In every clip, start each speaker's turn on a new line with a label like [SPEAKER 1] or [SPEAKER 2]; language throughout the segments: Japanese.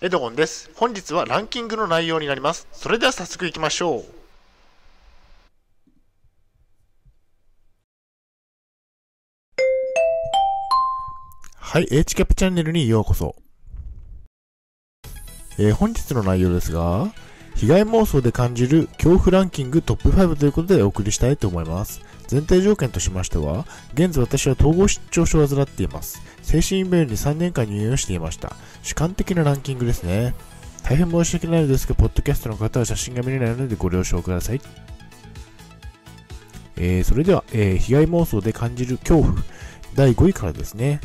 [SPEAKER 1] エドゴンです。本日はランキングの内容になります。それでは早速いきましょう。はい、H キャップチャンネルにようこそ。えー本日の内容ですが、被害妄想で感じる恐怖ランキングトップ5ということでお送りしたいと思います。前提条件としましては、現在私は統合失調症を患っています。精神病院に3年間入院をしていました。主観的なランキングですね。大変申し訳ないですが、ポッドキャストの方は写真が見れないのでご了承ください。えー、それでは、えー被害妄想で感じる恐怖、第5位からですね。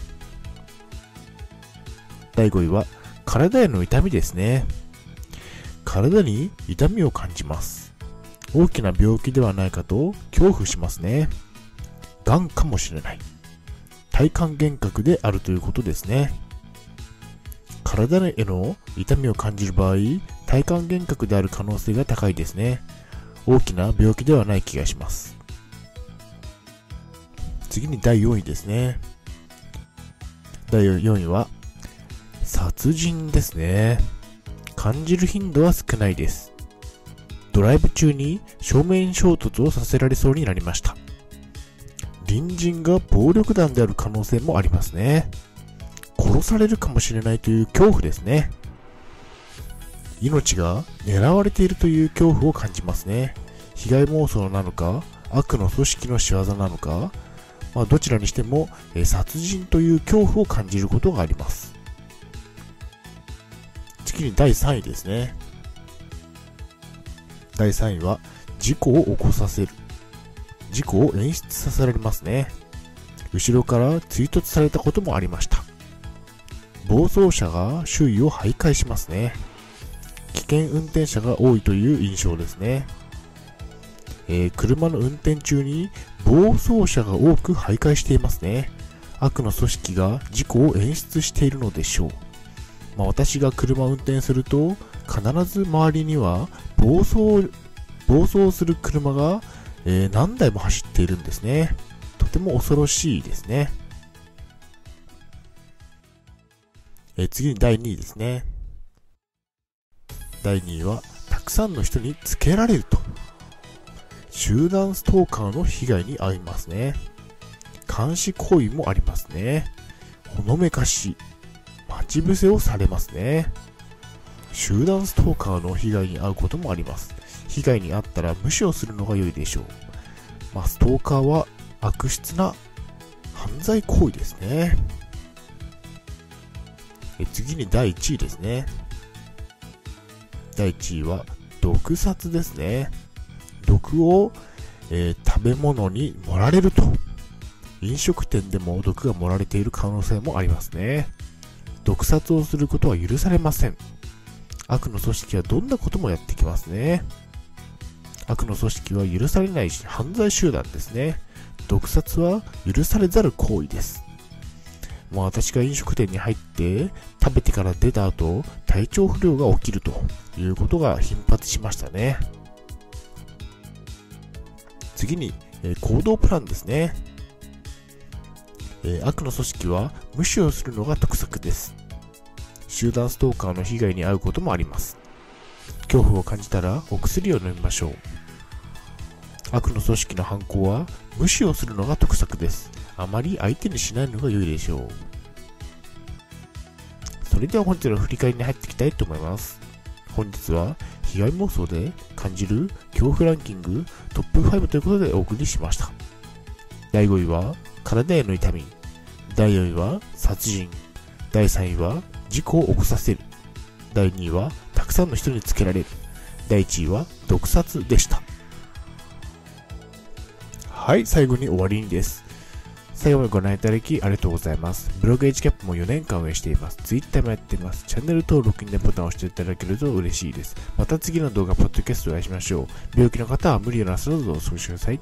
[SPEAKER 1] 第5位は、体への痛みですね。体に痛みを感じます。大きな病気ではないかと恐怖しますね。癌かもしれない。体幹幻覚であるということですね。体への痛みを感じる場合、体幹幻覚である可能性が高いですね。大きな病気ではない気がします。次に第4位ですね。第4位は、殺人ですね。感じる頻度は少ないです。ドライブ中に正面衝突をさせられそうになりました。隣人が暴力団である可能性もありますね。殺されるかもしれないという恐怖ですね。命が狙われているという恐怖を感じますね。被害妄想なのか、悪の組織の仕業なのか、まあ、どちらにしても、え殺人という恐怖を感じることがあります。次に第3位ですね。第3位は、事故を起こさせる。事故を演出させられますね。後ろから追突されたこともありました。暴走車が周囲を徘徊しますね。危険運転者が多いという印象ですね。えー車の運転中に暴走車が多く徘徊していますね。悪の組織が事故を演出しているのでしょう。まあ、私が車を運転すると必ず周りには暴走暴走する車が、えー何台も走っているんですね。とても恐ろしいですね、えー次に第2位ですね。第2位はたくさんの人につけられると。集団ストーカーの被害に遭いますね。監視行為もありますね。ほのめかし。待ち伏せをされますね。集団ストーカーの被害に遭うこともあります。被害に遭ったら無視をするのが良いでしょう。まあ、ストーカーは悪質な犯罪行為ですね。え次に第1位ですね。第1位は毒殺ですね。毒を、えー食べ物に盛られると。飲食店でも毒が盛られている可能性もありますね。毒殺をすることは許されません。悪の組織はどんなこともやってきますね。悪の組織は許されないし犯罪集団ですね。毒殺は許されざる行為です。まあ私が飲食店に入って食べてから出た後、体調不良が起きるということが頻発しましたね。次に、え行動プランですね。えー悪の組織は無視をするのが得策です。集団ストーカーの被害に遭うこともあります。恐怖を感じたらお薬を飲みましょう。悪の組織の犯行は無視をするのが得策です。あまり相手にしないのが良いでしょう。それでは本日の振り返りに入っていきたいと思います。本日は被害妄想で感じる恐怖ランキングトップ5ということでお送りしました。第5位は体への痛み。第4位は殺人。第3位は事故を起こさせる。第2位はたくさんの人につけられる。第1位は毒殺でした。はい、最後に終わりにです。最後までご覧いただきありがとうございます。ブログ h キャップも4年間運営しています。Twitter もやっています。チャンネル登録にボタンを押していただけると嬉しいです。また次の動画、ポッドキャストでお会いしましょう。病気の方は無理をなさらずお過ごしください。